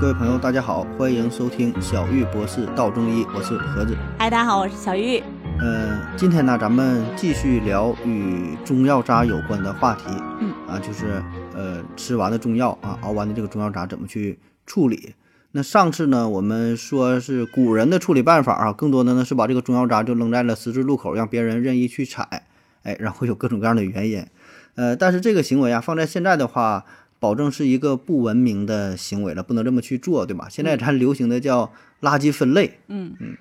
各位朋友，大家好，欢迎收听小玉博士道中医，我是盒子。嗨，大家好，我是小玉。呃，今天呢，咱们继续聊与中药渣有关的话题。嗯，啊，就是呃，吃完的中药啊，熬完的这个中药渣怎么去处理？那上次呢，我们说是古人的处理办法啊，更多的呢是把这个中药渣就扔在了十字路口，让别人任意去采，哎，然后有各种各样的原因。呃，但是这个行为啊，放在现在的话。保证是一个不文明的行为了，不能这么去做，对吧？现在咱流行的叫垃圾分类，嗯嗯。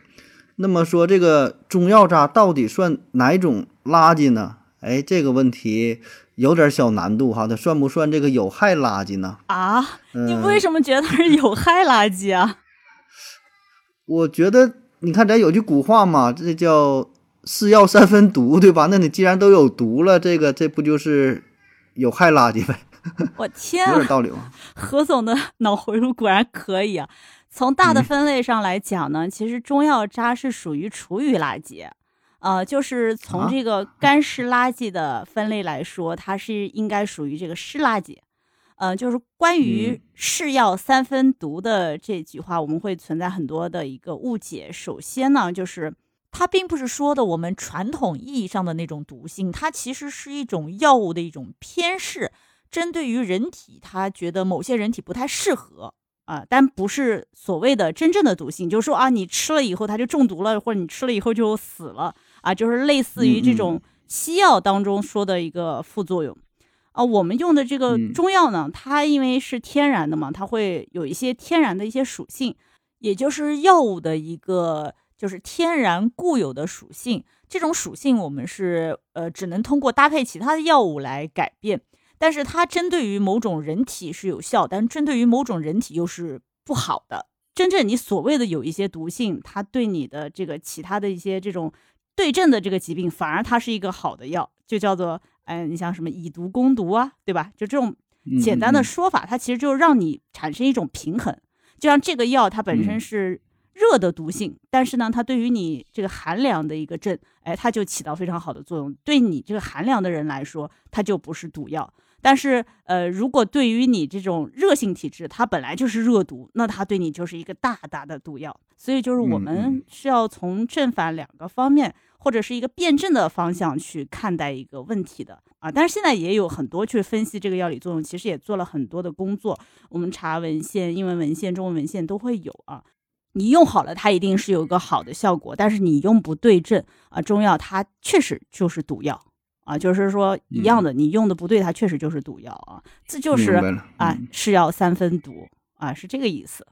那么说这个中药渣到底算哪种垃圾呢？哎，这个问题有点小难度哈，它算不算这个有害垃圾呢？啊？你为什么觉得它是有害垃圾啊？我觉得，你看咱有句古话嘛，这叫“是药三分毒”，对吧？那你既然都有毒了，这个这不就是有害垃圾呗？我天，有点道理啊！何总的脑回路果然可以啊。从大的分类上来讲呢，其实中药渣是属于厨余垃圾，呃，就是从这个干湿垃圾的分类来说，它是应该属于这个湿垃圾。呃，就是关于“是药三分毒”的这句话，我们会存在很多的一个误解。首先呢，就是它并不是说的我们传统意义上的那种毒性，它其实是一种药物的一种偏嗜。针对于人体，他觉得某些人体不太适合啊，但不是所谓的真正的毒性，就是说啊，你吃了以后它就中毒了，或者你吃了以后就死了啊，就是类似于这种西药当中说的一个副作用啊。我们用的这个中药呢，它因为是天然的嘛，它会有一些天然的一些属性，也就是药物的一个就是天然固有的属性。这种属性我们是呃只能通过搭配其他的药物来改变。但是它针对于某种人体是有效，但针对于某种人体又是不好的。真正你所谓的有一些毒性，它对你的这个其他的一些这种对症的这个疾病，反而它是一个好的药，就叫做，哎，你像什么以毒攻毒啊，对吧？就这种简单的说法，它其实就让你产生一种平衡。就像这个药，它本身是热的毒性，但是呢，它对于你这个寒凉的一个症，哎，它就起到非常好的作用。对你这个寒凉的人来说，它就不是毒药。但是，呃，如果对于你这种热性体质，它本来就是热毒，那它对你就是一个大大的毒药。所以，就是我们是要从正反两个方面，或者是一个辩证的方向去看待一个问题的啊。但是现在也有很多去分析这个药理作用，其实也做了很多的工作。我们查文献，英文文献、中文文献都会有啊。你用好了，它一定是有一个好的效果；但是你用不对症啊，中药它确实就是毒药。啊，就是说一样的，你用的不对，它确实就是毒药啊，这就是啊，是药三分毒啊，是这个意思。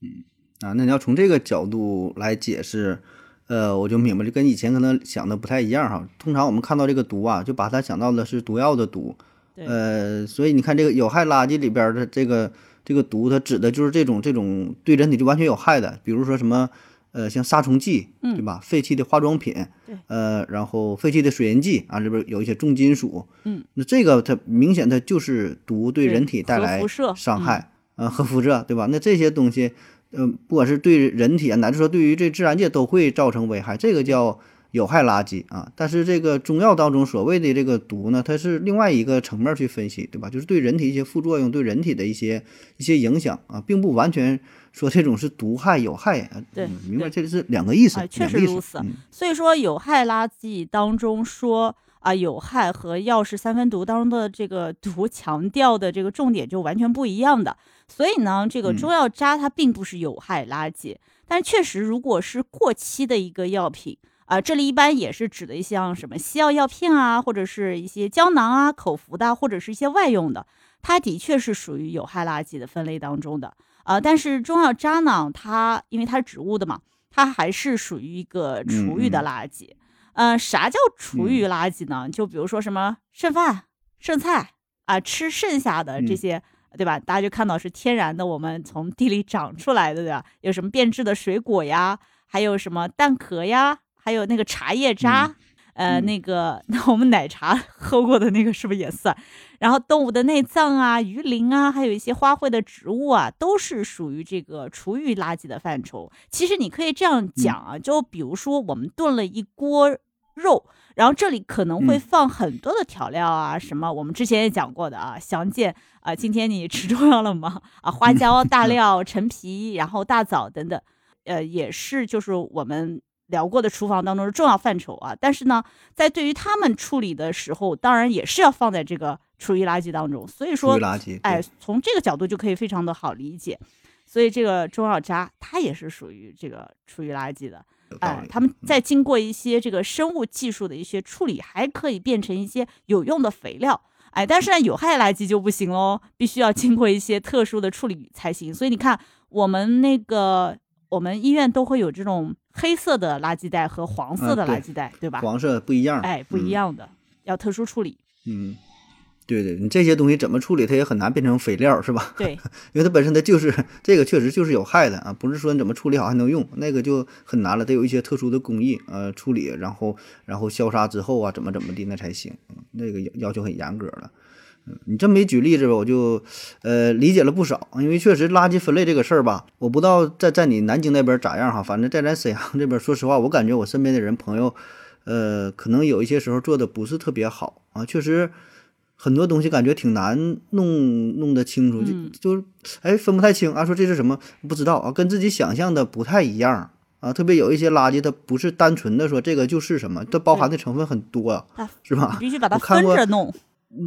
嗯啊，那你要从这个角度来解释，呃，我就明白就，跟以前可能想的不太一样哈。通常我们看到这个毒啊，就把它想到的是毒药的毒，呃，所以你看这个有害垃圾里边的这个这个毒，它指的就是这种这种对人体就完全有害的，比如说什么。呃，像杀虫剂，对吧？废弃的化妆品，对，呃，然后废弃的水银剂啊，里边有一些重金属，嗯，那这个它明显它就是毒，对人体带来伤害，啊，核辐射，对吧？那这些东西，呃，不管是对人体啊，乃至说对于这自然界都会造成危害，这个叫有害垃圾啊。但是这个中药当中所谓的这个毒呢，它是另外一个层面去分析，对吧？就是对人体一些副作用，对人体的一些一些影响啊，并不完全。说这种是毒害有害啊？对，明白，这个是两个意思，确实如此。所以说，有害垃圾当中说啊，有害和药是三分毒当中的这个 毒强调的这个重点就完全不一样的。所以呢，这个中药渣它并不是有害垃圾，但确实，如果是过期的一个药品啊，这里一般也是指的一像什么西药药片啊，或者是一些胶囊啊、口服的，或者是一些外用的，它的确是属于有害垃圾的分类当中的。啊，但是中药渣呢，它因为它是植物的嘛，它还是属于一个厨余的垃圾。嗯，啥叫厨余垃圾呢？就比如说什么剩饭、剩菜啊，吃剩下的这些，对吧？大家就看到是天然的，我们从地里长出来的，对吧？有什么变质的水果呀，还有什么蛋壳呀，还有那个茶叶渣。呃，那个，那我们奶茶 喝过的那个是不是也算？然后动物的内脏啊、鱼鳞啊，还有一些花卉的植物啊，都是属于这个厨余垃圾的范畴。其实你可以这样讲啊，就比如说我们炖了一锅肉，然后这里可能会嗯放很多的调料啊，什么我们之前也讲过的啊，详见啊。今天你吃中药了吗？啊，花椒、大料、陈皮，然后大枣等等，呃，也是就是我们聊过的厨房当中的重要范畴啊。但是呢，在对于他们处理的时候，当然也是要放在这个厨余垃圾当中。所以说哎，，从这个角度就可以非常的好理解。所以这个中药渣它也是属于这个厨余垃圾的。哎他们再经过一些这个生物技术的一些处理，还可以变成一些有用的肥料。哎，但是呢，有害垃圾就不行喽，必须要经过一些特殊的处理才行。所以你看，我们那个我们医院都会有这种黑色的垃圾袋和黄色的垃圾袋，对吧？黄色不一样，哎，不一嗯样的，要特殊处理。嗯，对对，你这些东西怎么处理，它也很难变成肥料，是吧？对，因为它本身它就是这个，确实就是有害的啊，不是说你怎么处理好还能用，那个就很难了，得有一些特殊的工艺，呃，处理，然后然后消杀之后啊，怎么怎么地那才行，嗯那个要要求很严格了。嗯，你这么一举例子吧，我就呃理解了不少，因为确实垃圾分类这个事儿吧，我不知道在在你南京那边咋样哈，反正在咱沈阳这边，说实话，我感觉我身边的人朋友，呃，可能有一些时候做的不是特别好啊，确实很多东西感觉挺难弄弄得清楚，嗯就就哎分不太清啊，说这是什么不知道啊，跟自己想象的不太一样啊，特别有一些垃圾它不是单纯的说这个就是什么，它包含的成分很多啊，是吧？必须把它我看过分着弄。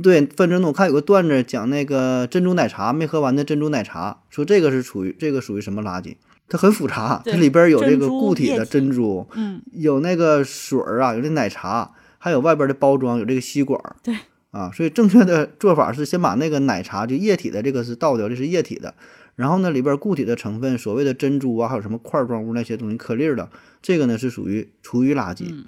对，分着弄。我看有个段子讲那个珍珠奶茶没喝完的珍珠奶茶，说这个是属于这个属于什么垃圾？它很复杂，它里边有这个固体的珍珠，嗯，有那个水儿啊，有这奶茶，还有外边的包装，有这个吸管儿。对。啊，所以正确的做法是先把那个奶茶就液体的这个是倒掉，这是液体的，然后呢里边固体的成分，所谓的珍珠啊，还有什么块状物那些东西颗粒儿的，这个呢是属于厨余垃圾。嗯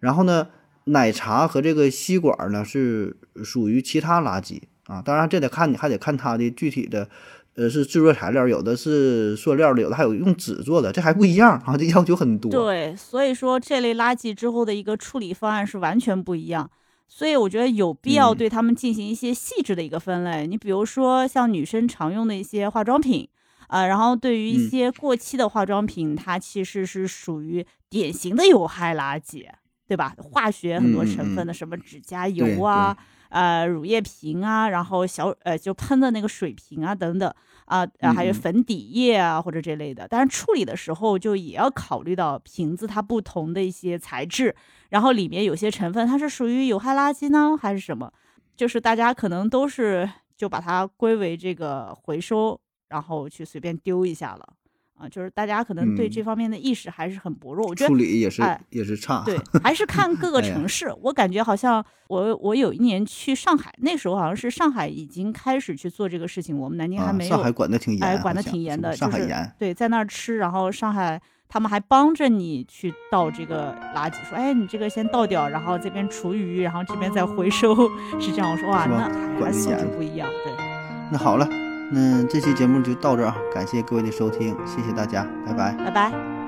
然后呢，奶茶和这个吸管呢是属于其他垃圾啊，当然这得看你还得看它的具体的。呃，是制作材料，有的是塑料的，有的还有用纸做的，这还不一样啊，这要求很多。对，所以说这类垃圾之后的一个处理方案是完全不一样。所以我觉得有必要嗯对他们进行一些细致的一个分类。你比如说像女生常用的一些化妆品，啊、然后对于一嗯些过期的化妆品，它其实是属于典型的有害垃圾，对吧？化学很多成分的，什么指甲油啊，呃，乳液瓶啊，然后小呃就喷的那个水瓶啊等等啊，呃还有粉底液啊或者这类的。但是处理的时候就也要考虑到瓶子它不同的一些材质，然后里面有些成分它是属于有害垃圾呢，还是什么？就是大家可能都是就把它归为这个回收，然后去随便丢一下了啊。就是大家可能对嗯这方面的意识还是很薄弱。我觉得处理也是、哎也是差。对，还是看各个城市。我感觉好像我我有一年去上海，那时候好像是上海已经开始去做这个事情，我们南京还啊，没有。上海管的挺严，哎，管得好像是吧挺严的，上海严。对，在那儿吃，然后上海他们还帮着你去倒这个垃圾，说，哎，你这个先倒掉，然后这边厨余，然后这边再回收，是这样。我说哇，那还素质不一样，对。那好了，那这期节目就到这儿啊，感谢各位的收听，谢谢大家，拜拜。拜拜。